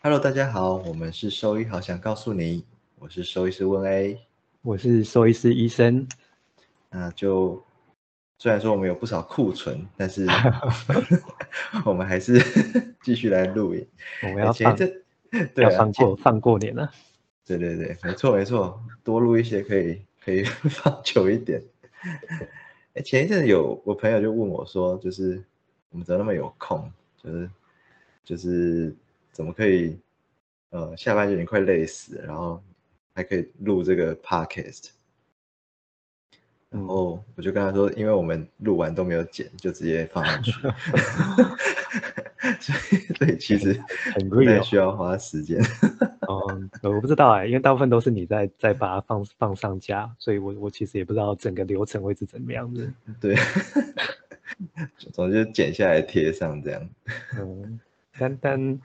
Hello，大家好，我们是兽医，好想告诉你，我是兽医师温 A，我是兽医师医生。那就虽然说我们有不少库存，但是 我们还是继续来录影。我们要放，对要放过放过年了。对对对，没错没错，多录一些可以可以 放久一点。哎，前一阵有我朋友就问我说，就是我们怎么那么有空，就是就是怎么可以呃下班就已经快累死了，然后还可以录这个 podcast。然后我就跟他说，因为我们录完都没有剪，就直接放上去 所以所以其实很贵，需要花时间。哦，我不知道哎，因为大部分都是你在在把它放放上架，所以我我其实也不知道整个流程会是怎么样子。对，总之剪下来贴上这样。嗯，但但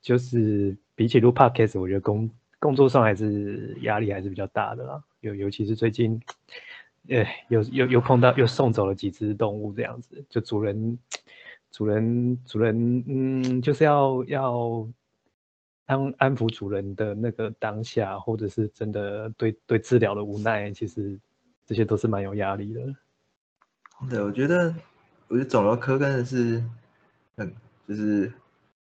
就是比起录 podcast，我觉得工工作上还是压力还是比较大的啦，尤尤其是最近。哎，又又又碰到又送走了几只动物，这样子，就主人，主人，主人，嗯，就是要要安安抚主人的那个当下，或者是真的对对治疗的无奈，其实这些都是蛮有压力的。对，我觉得，我觉得肿瘤科真的是很就是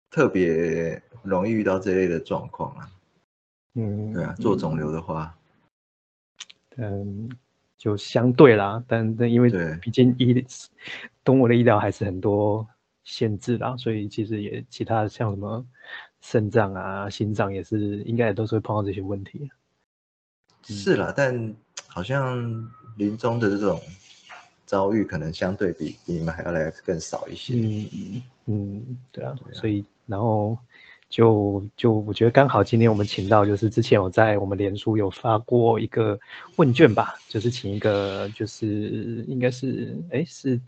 特别容易遇到这类的状况啊。嗯，对啊，做肿瘤的话，嗯。就相对啦，但但因为毕竟医动物的医疗还是很多限制啦，所以其实也其他像什么肾脏啊、心脏也是应该也都是会碰到这些问题。是啦，但好像临终的这种遭遇可能相对比比你们还要来更少一些。嗯嗯，对啊，所以然后。就就我觉得刚好今天我们请到就是之前我在我们脸书有发过一个问卷吧，就是请一个就是应该是哎是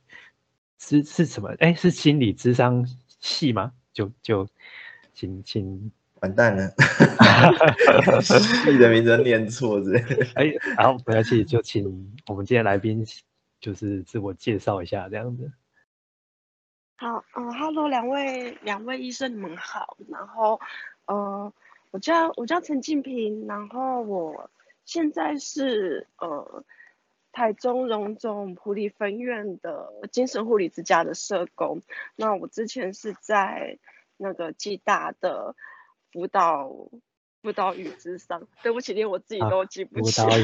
是是什么哎是心理智商系吗？就就请请完蛋了，系的名字念错字哎，然后不要气，就请我们今天来宾就是自我介绍一下这样子。好，嗯，Hello，两位两位医生，你们好。然后，呃，我叫我叫陈静平，然后我现在是呃台中荣总普理分院的精神护理之家的社工。那我之前是在那个暨大的辅导辅导与智商，对不起，连我自己都记不起。辅导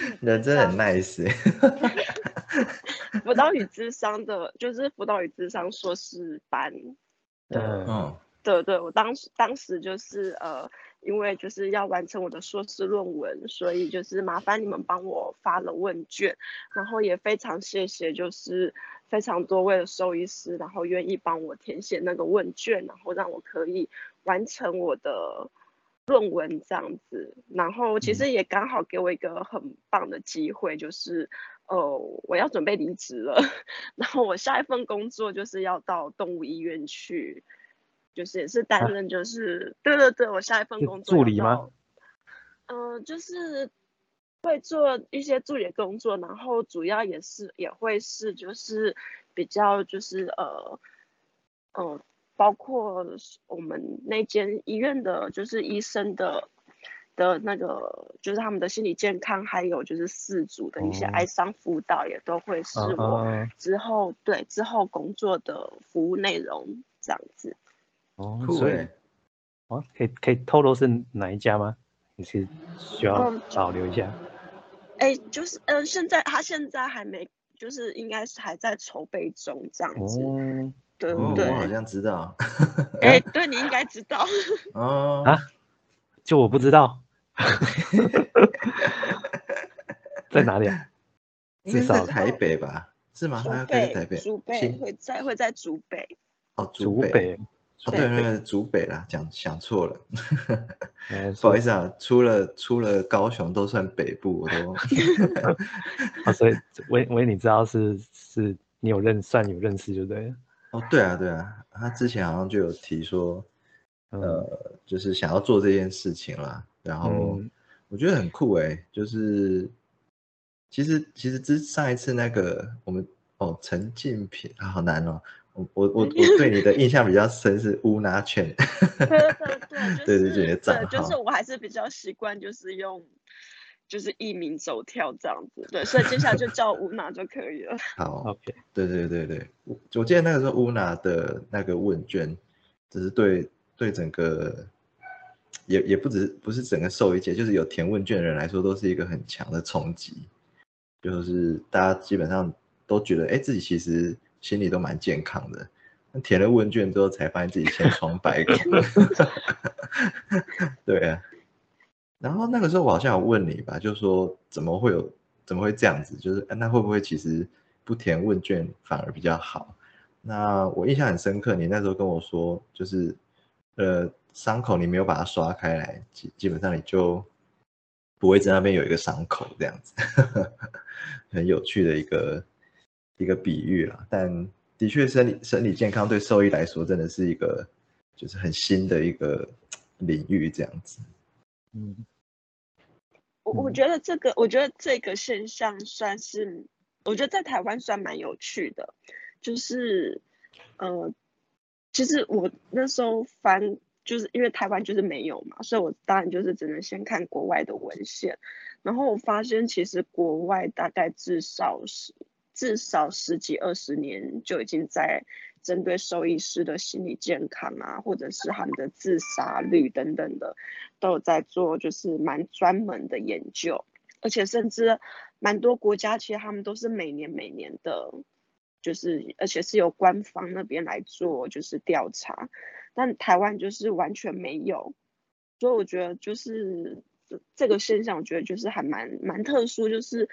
语，人真的很 nice。辅导与 智商的，就是辅导与智商硕士班的，对对，我当时当时就是呃，因为就是要完成我的硕士论文，所以就是麻烦你们帮我发了问卷，然后也非常谢谢，就是非常多位的兽医师，然后愿意帮我填写那个问卷，然后让我可以完成我的论文这样子，然后其实也刚好给我一个很棒的机会，就是。哦，我要准备离职了，然后我下一份工作就是要到动物医院去，就是也是担任就是对对对，我下一份工作助理吗？嗯，就是会做一些助理工作，然后主要也是也会是就是比较就是呃呃，包括我们那间医院的就是医生的。的那个就是他们的心理健康，还有就是四组的一些哀伤辅导，也都会是我之后对之后工作的服务内容这样子。哦，所以哦，可以可以透露是哪一家吗？你是需要保留一下？哎，就是嗯，现在他现在还没，就是应该是还在筹备中这样子。对对，我好像知道。哎，对你应该知道。哦啊。就我不知道，在哪里啊？至少台北吧？是吗？在台北，竹北会在会在竹北。哦，竹北。哦，对，那个竹北啦，讲想错了。不好意思啊，出了出了高雄都算北部，我都。啊，所以维维，你知道是是，你有认算有认识就对了。哦，对啊，对啊，他之前好像就有提说，呃。就是想要做这件事情啦。然后我觉得很酷哎，就是其实其实之上一次那个我们哦陈静平啊好难哦，我我我我对你的印象比较深是乌拿犬，对对对对对对，对 就是我还是比较习惯就是用就是艺名走跳这样子，对，所以接下来就叫乌拿就可以了。好，OK，对对对对，我我记得那个时候乌拿的那个问卷，只是对对整个。也也不止不是整个兽医界，就是有填问卷的人来说，都是一个很强的冲击。就是大家基本上都觉得，哎，自己其实心理都蛮健康的。那填了问卷之后，才发现自己千疮百孔。对啊。然后那个时候我好像有问你吧，就说怎么会有怎么会这样子？就是那会不会其实不填问卷反而比较好？那我印象很深刻，你那时候跟我说，就是呃。伤口你没有把它刷开来，基基本上你就不会在那边有一个伤口这样子，很有趣的一个一个比喻啦。但的确，生理生理健康对兽医来说真的是一个就是很新的一个领域这样子。嗯，我我觉得这个，我觉得这个现象算是，我觉得在台湾算蛮有趣的，就是呃，其实我那时候翻。就是因为台湾就是没有嘛，所以我当然就是只能先看国外的文献，然后我发现其实国外大概至少是至少十几二十年就已经在针对兽医师的心理健康啊，或者是他们的自杀率等等的，都有在做就是蛮专门的研究，而且甚至蛮多国家其实他们都是每年每年的，就是而且是由官方那边来做就是调查。但台湾就是完全没有，所以我觉得就是这个现象，我觉得就是还蛮蛮特殊，就是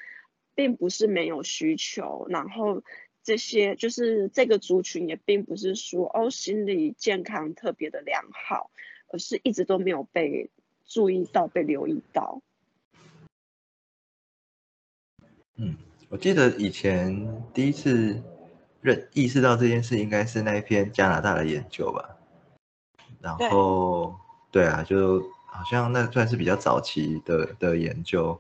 并不是没有需求，然后这些就是这个族群也并不是说哦心理健康特别的良好，而是一直都没有被注意到、被留意到。嗯，我记得以前第一次认意识到这件事，应该是那一篇加拿大的研究吧。然后，对啊，就好像那算是比较早期的的研究，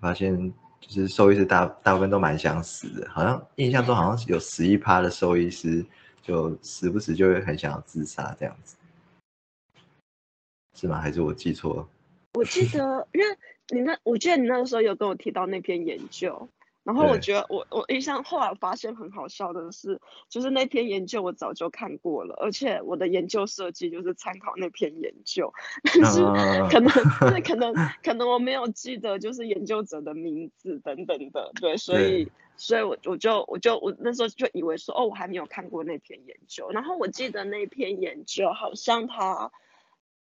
发现就是兽医师大大部分都蛮想死的，好像印象中好像有十一趴的兽医师就时不时就会很想要自杀这样子，是吗？还是我记错了？我记得，因为你那，我记得你那个时候有跟我提到那篇研究。然后我觉得我我印象后来发现很好笑的是，就是那篇研究我早就看过了，而且我的研究设计就是参考那篇研究，但是可能对 可能可能我没有记得就是研究者的名字等等的，对，所以所以我我就我就我那时候就以为说哦我还没有看过那篇研究，然后我记得那篇研究好像他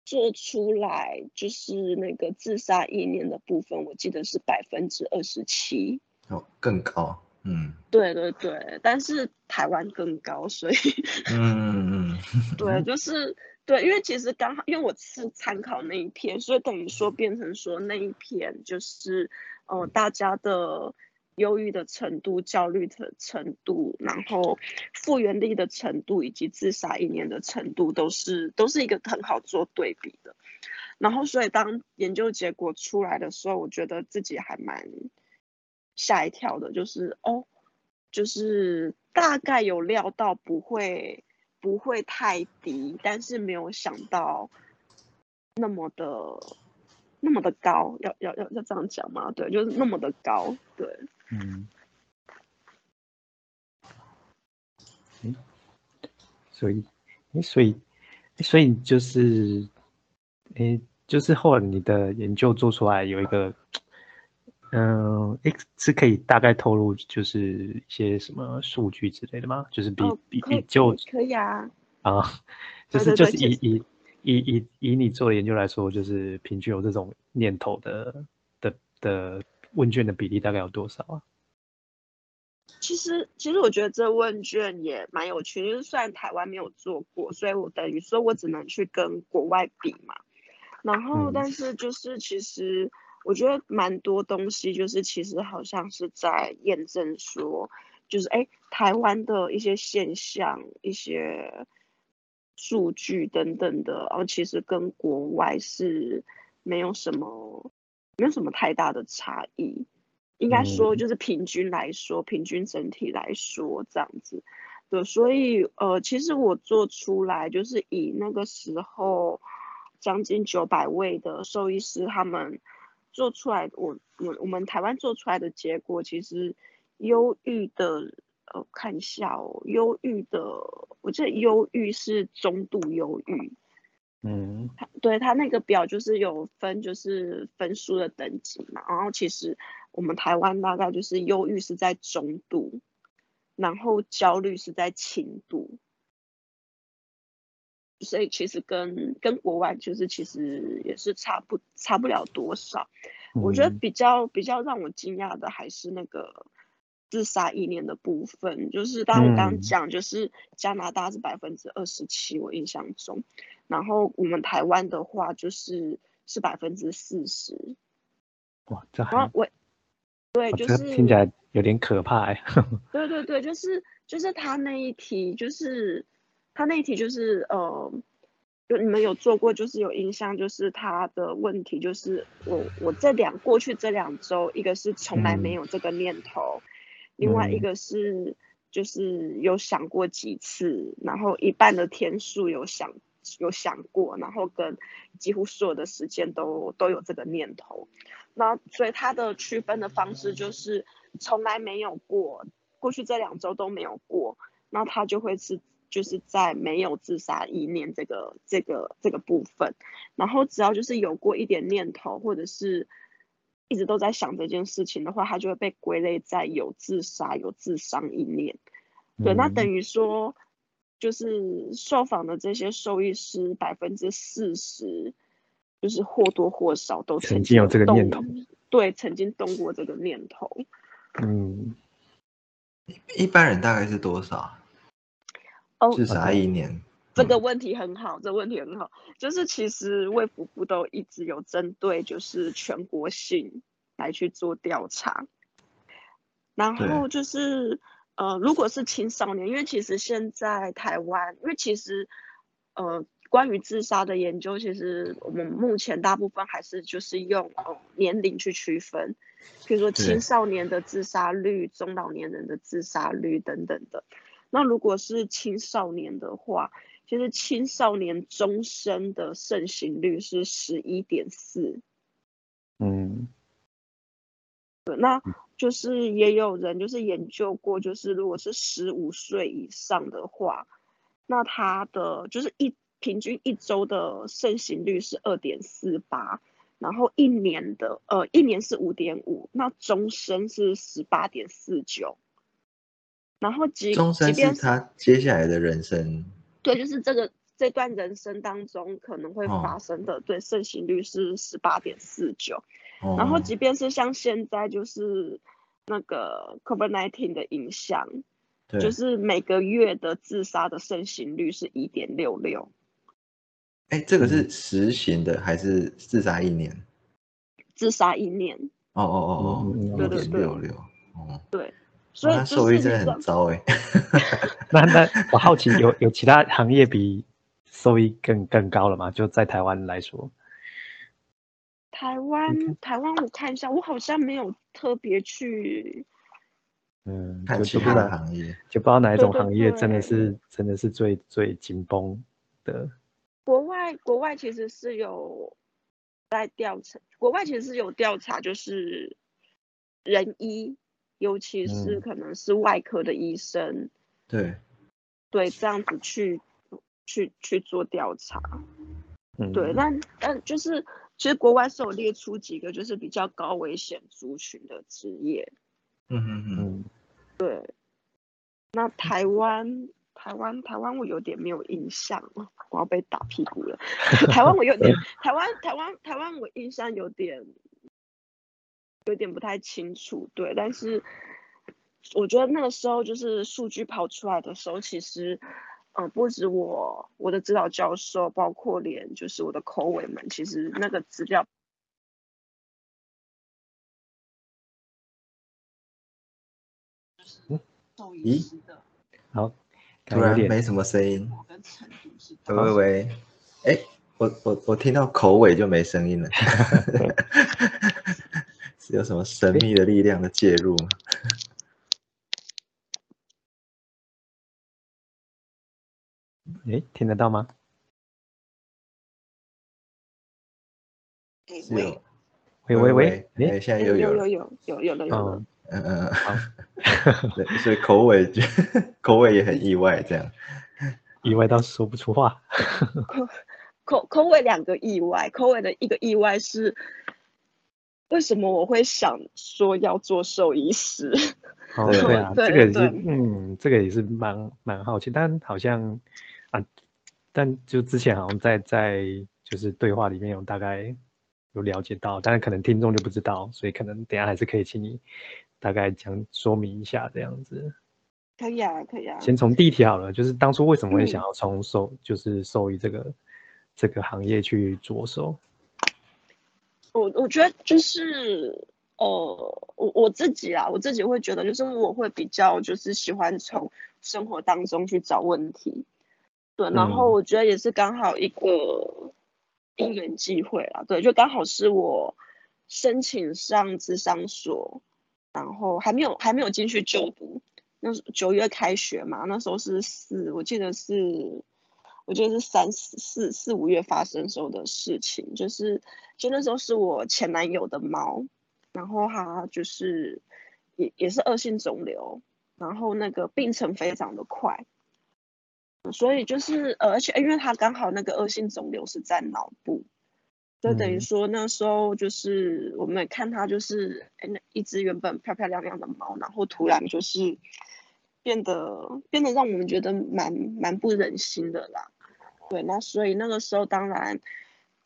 做出来就是那个自杀意念的部分，我记得是百分之二十七。哦，更高，嗯，对对对，但是台湾更高，所以，嗯嗯嗯，对，就是对，因为其实刚好，因为我是参考那一篇，所以等于说变成说那一篇就是，呃，大家的忧郁的程度、焦虑的程度，然后复原力的程度以及自杀一年的程度，都是都是一个很好做对比的。然后，所以当研究结果出来的时候，我觉得自己还蛮。吓一跳的，就是哦，就是大概有料到不会不会太低，但是没有想到那么的那么的高，要要要要这样讲吗？对，就是那么的高，对，嗯，所以，所以，所以就是，哎，就是后来你的研究做出来有一个。嗯，诶，是可以大概透露就是一些什么数据之类的吗？就是比比比就可以啊啊，就是就是以以以以以你做的研究来说，就是平均有这种念头的的的问卷的比例大概有多少啊？其实其实我觉得这问卷也蛮有趣，就是虽然台湾没有做过，所以我等于说我只能去跟国外比嘛。然后，但是就是其实。我觉得蛮多东西，就是其实好像是在验证说，就是哎，台湾的一些现象，一些数据等等的，然后其实跟国外是没有什么没有什么太大的差异。应该说就是平均来说，平均整体来说这样子。对，所以呃，其实我做出来就是以那个时候将近九百位的兽医师他们做出来，我我我们台湾做出来的结果，其实忧郁的呃看一下哦，忧郁的，我记得忧郁是中度忧郁，嗯，对他那个表就是有分就是分数的等级嘛，然后其实我们台湾大概就是忧郁是在中度。然后焦虑是在轻度，所以其实跟跟国外就是其实也是差不差不了多少。我觉得比较比较让我惊讶的还是那个自杀意念的部分，就是当我刚讲，就是加拿大是百分之二十七，我印象中，然后我们台湾的话就是是百分之四十。哇，这还我 对，就是听起来。有点可怕哎，对对对，就是就是他那一题，就是他那一题就是呃，就你们有做过，就是有印象，就是他的问题就是我我这两过去这两周，一个是从来没有这个念头，另外一个是就是有想过几次，然后一半的天数有想有想过，然后跟几乎所有的时间都都有这个念头，那所以他的区分的方式就是。从来没有过，过去这两周都没有过，那他就会是就是在没有自杀意念这个这个这个部分，然后只要就是有过一点念头，或者是一直都在想这件事情的话，他就会被归类在有自杀有自伤意念。对，那等于说就是受访的这些受益师百分之四十，就是或多或少都曾经有这个念头，对，曾经动过这个念头。嗯，一般人大概是多少？哦，自杀一年？这个问题很好，这个问题很好。就是其实卫福部都一直有针对，就是全国性来去做调查。然后就是呃，如果是青少年，因为其实现在台湾，因为其实呃。关于自杀的研究，其实我们目前大部分还是就是用呃年龄去区分，比如说青少年的自杀率、中老年人的自杀率等等的。那如果是青少年的话，其实青少年终身的盛行率是十一点四。嗯，对，那就是也有人就是研究过，就是如果是十五岁以上的话，那他的就是一。平均一周的盛行率是二点四八，然后一年的呃一年是五点五，那终身是十八点四九，然后即终身是他接下来的人生，对，就是这个这段人生当中可能会发生的，对，盛行率是十八点四九，然后即便是像现在就是那个 COVID nineteen 的影响，就是每个月的自杀的盛行率是一点六六。哎，这个是实行的还是自杀一年？自杀一年。哦哦哦哦，对对对，六六。哦，对，所以收益真的很糟哎。那那我好奇，有有其他行业比收益更更高了吗？就在台湾来说。台湾台湾，我看一下，我好像没有特别去。嗯，看其他的行业，就不知道哪一种行业真的是真的是最最紧绷的。国外国外其实是有在调查，国外其实是有调查，就是人医，尤其是可能是外科的医生，对。对，这样子去去去做调查，嗯，对，但但就是其实国外是有列出几个就是比较高危险族群的职业，嗯嗯嗯，对，那台湾。台湾，台湾我有点没有印象了，我要被打屁股了。台湾我有点，台湾，台湾，台湾我印象有点，有点不太清楚。对，但是我觉得那个时候就是数据跑出来的时候，其实，呃，不止我，我的指导教授，包括连就是我的口尾们，其实那个资料，嗯，咦，好。突然没什么声音。喂喂喂，哎，我我我听到口尾就没声音了，是有什么神秘的力量的介入吗？哎，听得到吗？喂喂喂喂，哎，现在又有有有有有了有了。嗯嗯嗯，好。对，所以口尾就口尾也很意外，这样意外到说不出话。口口口尾两个意外，口尾的一个意外是为什么我会想说要做兽医师？哦，对啊，这个也是，嗯，这个也是蛮蛮好奇，但好像啊，但就之前好像在在就是对话里面有大概有了解到，但是可能听众就不知道，所以可能等下还是可以请你。大概讲说明一下这样子，可以啊，可以啊。先从第一题好了，就是当初为什么会想要从兽，就是兽医这个这个行业去着手？我我觉得就是，呃，我我自己啊，我自己会觉得，就是我会比较就是喜欢从生活当中去找问题，对。然后我觉得也是刚好一个因缘机会啦，对，就刚好是我申请上智商所。然后还没有还没有进去就读，那时九月开学嘛，那时候是四，我记得是，我觉得是三四四四五月发生时候的事情，就是就那时候是我前男友的猫，然后他就是也也是恶性肿瘤，然后那个病程非常的快，所以就是呃而且因为他刚好那个恶性肿瘤是在脑部。就等于说那时候就是我们看它就是哎那一只原本漂漂亮亮的猫，然后突然就是变得变得让我们觉得蛮蛮不忍心的啦。对，那所以那个时候当然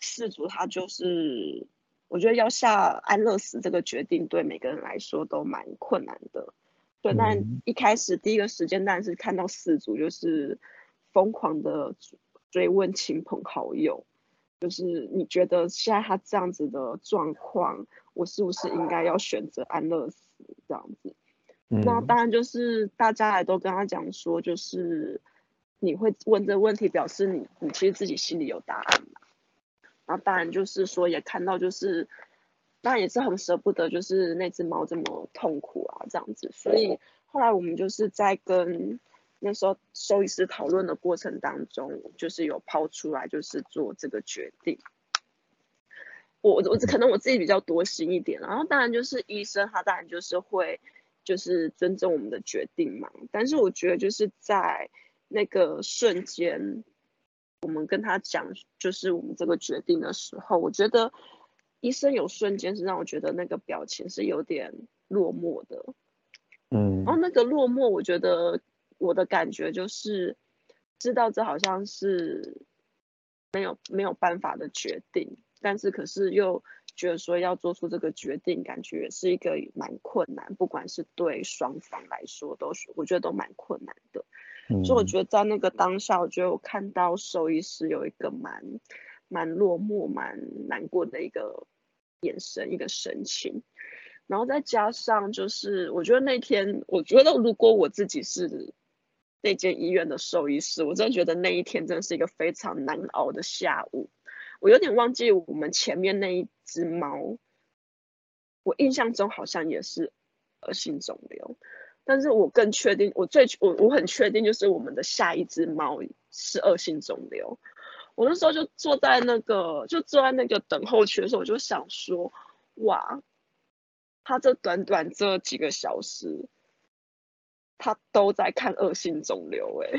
事主他就是我觉得要下安乐死这个决定对每个人来说都蛮困难的。对，但一开始第一个时间当然是看到事主就是疯狂的追问亲朋好友。就是你觉得现在他这样子的状况，我是不是应该要选择安乐死这样子？那当然就是大家也都跟他讲说，就是你会问这问题，表示你你其实自己心里有答案嘛。然后当然就是说也看到就是，当然也是很舍不得，就是那只猫这么痛苦啊这样子。所以后来我们就是在跟。那时候，兽医师讨论的过程当中，就是有抛出来，就是做这个决定。我我可能我自己比较多心一点，然后当然就是医生，他当然就是会就是尊重我们的决定嘛。但是我觉得就是在那个瞬间，我们跟他讲就是我们这个决定的时候，我觉得医生有瞬间是让我觉得那个表情是有点落寞的。嗯，然后那个落寞，我觉得。我的感觉就是，知道这好像是没有没有办法的决定，但是可是又觉得说要做出这个决定，感觉是一个蛮困难，不管是对双方来说，都是我觉得都蛮困难的。所以我觉得在那个当下，我觉得我看到兽医师有一个蛮蛮落寞、蛮难过的一个眼神、一个神情，然后再加上就是，我觉得那天，我觉得如果我自己是。那间医院的兽医师，我真的觉得那一天真的是一个非常难熬的下午。我有点忘记我们前面那一只猫，我印象中好像也是恶性肿瘤，但是我更确定，我最我我很确定就是我们的下一只猫是恶性肿瘤。我那时候就坐在那个就坐在那个等候区的时候，我就想说，哇，他这短短这几个小时。他都在看恶性肿瘤，哎，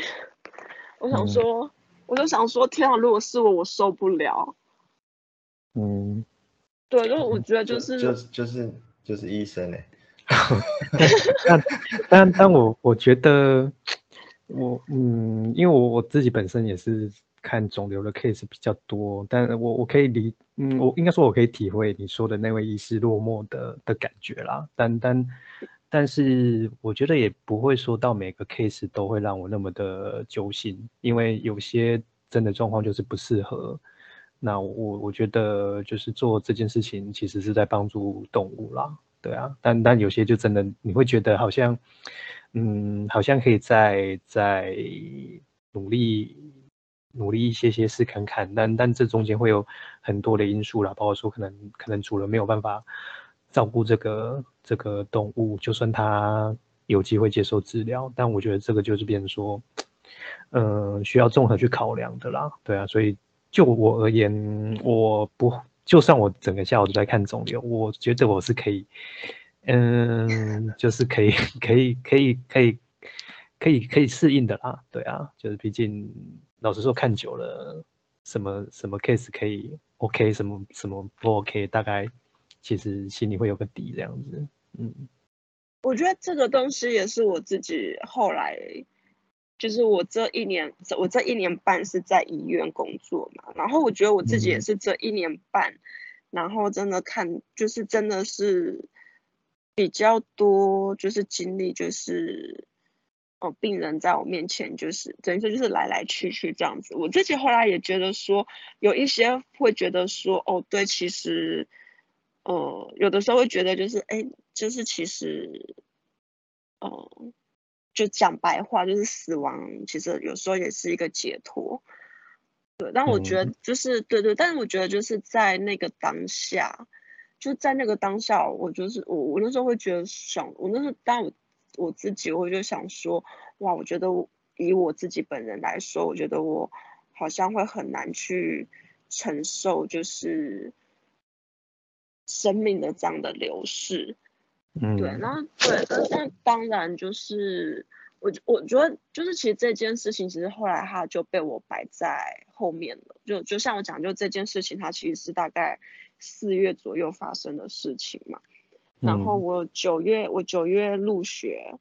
我想说，我就想说，天啊，如果是我，我受不了。嗯，对，就我觉得就是就是就是就是医生哎。但但但我我觉得，我嗯，因为我我自己本身也是看肿瘤的 case 比较多，但我我可以理，嗯，我应该说我可以体会你说的那位医师落寞的的感觉啦，但但。但是我觉得也不会说到每个 case 都会让我那么的揪心，因为有些真的状况就是不适合。那我我觉得就是做这件事情其实是在帮助动物啦，对啊，但但有些就真的你会觉得好像，嗯，好像可以再再努力努力一些些试看看，但但这中间会有很多的因素啦，包括说可能可能主人没有办法照顾这个这个动物，就算他有机会接受治疗，但我觉得这个就是变成说，嗯，需要综合去考量的啦，对啊，所以就我而言，我不。就算我整个下午都在看肿瘤，我觉得我是可以，嗯，就是可以，可以，可以，可以，可以，可以适应的啦。对啊，就是毕竟老实说，看久了，什么什么 case 可以 OK，什么什么不 OK，大概其实心里会有个底这样子。嗯，我觉得这个东西也是我自己后来。就是我这一年，我这一年半是在医院工作嘛，然后我觉得我自己也是这一年半，然后真的看，就是真的是比较多，就是经历，就是哦，病人在我面前，就是等于说就是来来去去这样子。我自己后来也觉得说，有一些会觉得说，哦，对，其实，呃，有的时候会觉得就是，哎，就是其实，哦。就讲白话，就是死亡，其实有时候也是一个解脱。对，但我觉得就是对对，但是我觉得就是在那个当下，就在那个当下，我就是我我那时候会觉得想，我那时候当我我自己，我就想说，哇，我觉得以我自己本人来说，我觉得我好像会很难去承受，就是生命的这样的流逝。嗯，对，然后对，那当然就是我，我觉得就是其实这件事情，其实后来它就被我摆在后面了。就就像我讲，就这件事情，它其实是大概四月左右发生的事情嘛。然后我九月，我九月入学，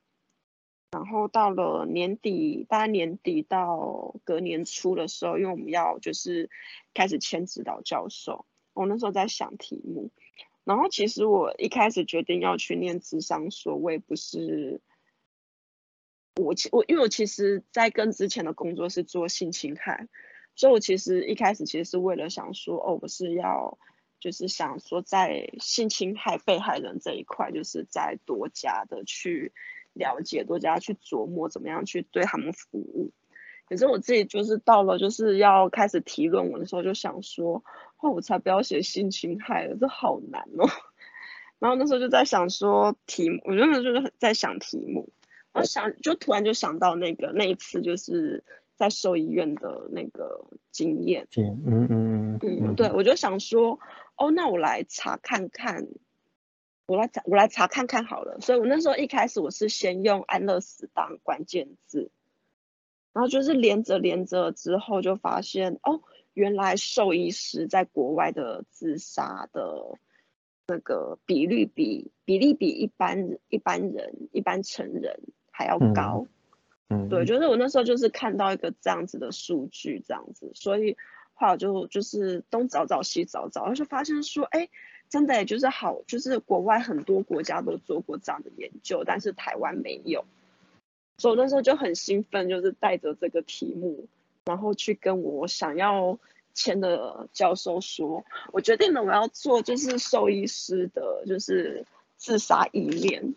然后到了年底，大概年底到隔年初的时候，因为我们要就是开始签指导教授，我那时候在想题目。然后其实我一开始决定要去念智商所，我也不是我其我因为我其实在跟之前的工作是做性侵害，所以我其实一开始其实是为了想说，哦，我是要就是想说在性侵害被害人这一块，就是在多加的去了解，多加去琢磨怎么样去对他们服务。可是我自己就是到了就是要开始提论文的时候，就想说。我才不要写性侵害了，这好难哦。然后那时候就在想说题目，我真的就是在想题目。我想就突然就想到那个那一次就是在兽医院的那个经验。嗯嗯嗯嗯。对，我就想说，哦，那我来查看看，我来查我来查看看好了。所以我那时候一开始我是先用安乐死当关键字，然后就是连着连着之后就发现哦。原来兽医师在国外的自杀的那个比率比比例比一般一般人一般成人还要高，嗯，对，就是我那时候就是看到一个这样子的数据，这样子，所以后来就就是东找找西找找，然后就发现说，哎，真的就是好，就是国外很多国家都做过这样的研究，但是台湾没有，所以我那时候就很兴奋，就是带着这个题目。然后去跟我想要签的教授说，我决定了，我要做就是兽医师的，就是自杀意念。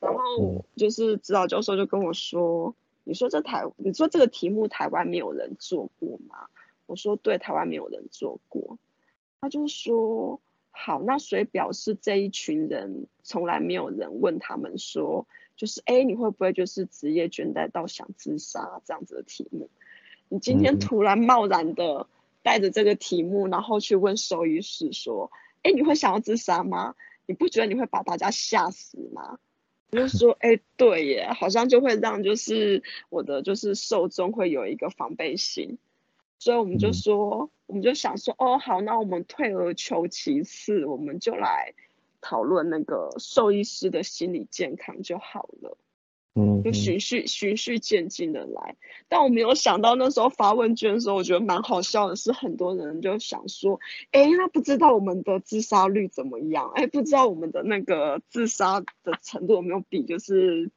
然后就是指导教授就跟我说：“你说这台，你说这个题目台湾没有人做过吗？”我说：“对，台湾没有人做过。”他就说：“好，那所以表示这一群人从来没有人问他们说，就是哎，你会不会就是职业倦怠到想自杀这样子的题目？”你今天突然贸然的带着这个题目，然后去问兽医师说：“哎，你会想要自杀吗？你不觉得你会把大家吓死吗？”我就说：“哎，对耶，好像就会让就是我的就是受众会有一个防备心，所以我们就说，我们就想说，哦，好，那我们退而求其次，我们就来讨论那个兽医师的心理健康就好了。”嗯，就循序循序渐进的来，但我没有想到那时候发问卷的时候，我觉得蛮好笑的，是很多人就想说，哎，那不知道我们的自杀率怎么样？哎，不知道我们的那个自杀的程度有没有比就是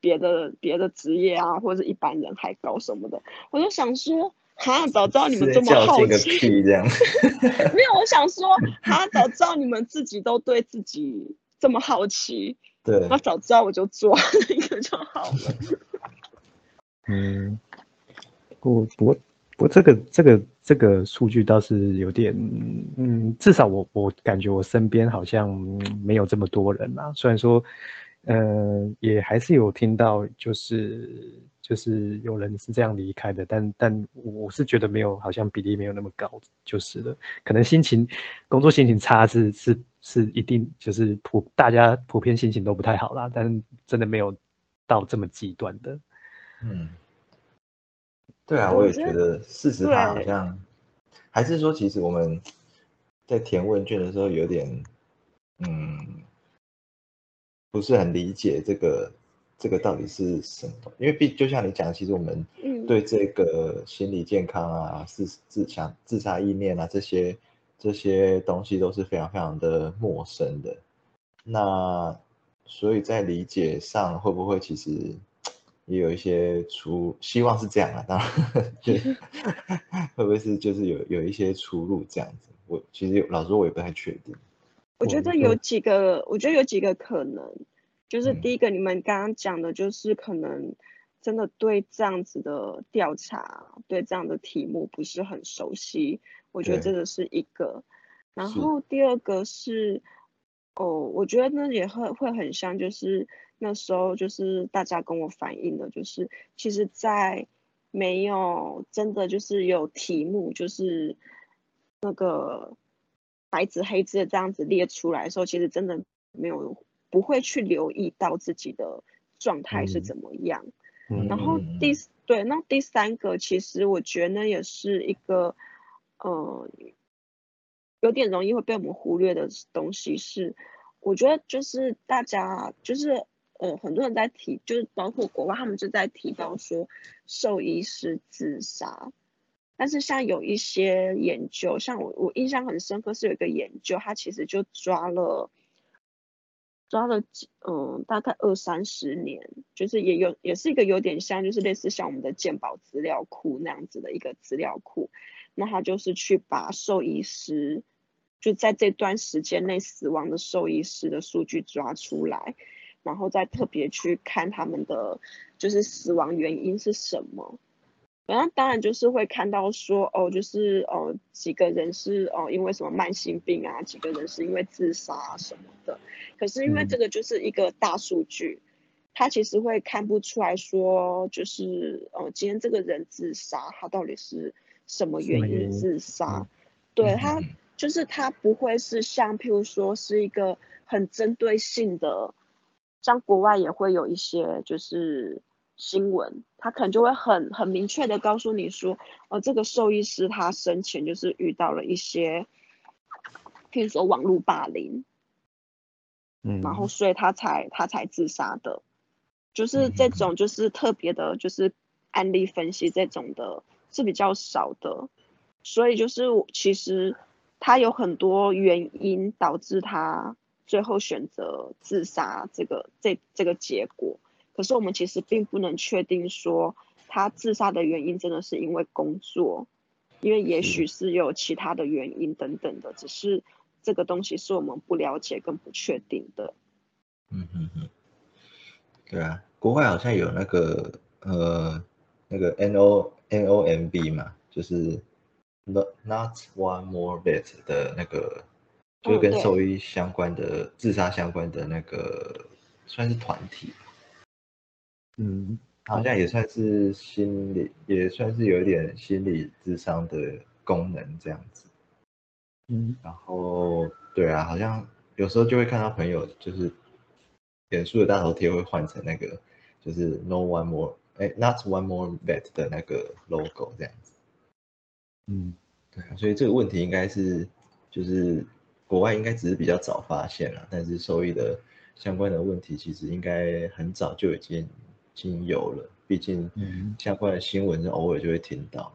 别的别的职业啊，或者是一般人还高什么的？我就想说，哈，早知道你们这么好奇，这样，没有，我想说，哈，早知道你们自己都对自己。这么好奇。对，那早知道我就做一个就好。嗯，不不过不过这个这个这个数据倒是有点，嗯，至少我我感觉我身边好像没有这么多人啊。虽然说，呃，也还是有听到，就是就是有人是这样离开的，但但我是觉得没有，好像比例没有那么高，就是了。可能心情工作心情差是是是一定，就是普大家普遍心情都不太好啦，但真的没有到这么极端的。嗯，对啊，我也觉得四十趴好像，还是说其实我们在填问卷的时候有点，嗯，不是很理解这个这个到底是什么？因为毕就像你讲，其实我们对这个心理健康啊、自自想自杀意念啊这些这些东西都是非常非常的陌生的。那所以在理解上会不会其实？也有一些出，希望是这样啊，当然，会不会是就是有有一些出入这样子？我其实老实说，我也不太确定。我觉得有几个，我觉得有几个可能，就是第一个，你们刚刚讲的，就是可能真的对这样子的调查，对这样的题目不是很熟悉，我觉得这个是一个。然后第二个是，哦，我觉得那也会会很像，就是。那时候就是大家跟我反映的，就是其实，在没有真的就是有题目，就是那个白纸黑字的这样子列出来的时候，其实真的没有不会去留意到自己的状态是怎么样。然后第对，那第三个其实我觉得呢，也是一个呃有点容易会被我们忽略的东西，是我觉得就是大家就是。呃，很多人在提，就是包括国外，他们就在提到说兽医师自杀。但是像有一些研究，像我我印象很深刻是有一个研究，他其实就抓了抓了几嗯大概二三十年，就是也有也是一个有点像就是类似像我们的健保资料库那样子的一个资料库。那他就是去把兽医师就在这段时间内死亡的兽医师的数据抓出来。然后再特别去看他们的就是死亡原因是什么，然后当然就是会看到说哦，就是哦几个人是哦因为什么慢性病啊，几个人是因为自杀什么的。可是因为这个就是一个大数据，他其实会看不出来说就是哦今天这个人自杀，他到底是什么原因自杀？对他就是他不会是像譬如说是一个很针对性的。像国外也会有一些就是新闻，他可能就会很很明确的告诉你说，哦，这个兽医师他生前就是遇到了一些，譬如说网络霸凌，嗯，然后所以他才他才自杀的，就是这种就是特别的，就是案例分析这种的是比较少的，所以就是其实他有很多原因导致他。最后选择自杀这个这这个结果，可是我们其实并不能确定说他自杀的原因真的是因为工作，因为也许是有其他的原因等等的，只是这个东西是我们不了解跟不确定的。嗯嗯嗯，对啊，国外好像有那个呃那个 N O N O M B 嘛，就是 Not Not One More Bet 的那个。就跟兽医相关的、自杀相关的那个，算是团体，嗯，好像也算是心理，也算是有一点心理智商的功能这样子，嗯，然后对啊，好像有时候就会看到朋友就是脸书的大头贴会换成那个，就是 No One More，哎，Not One More Bet 的那个 logo 这样子，嗯，对啊，所以这个问题应该是就是。国外应该只是比较早发现了，但是收益的相关的问题其实应该很早就已经已经有了，毕竟相关的新闻是偶尔就会听到。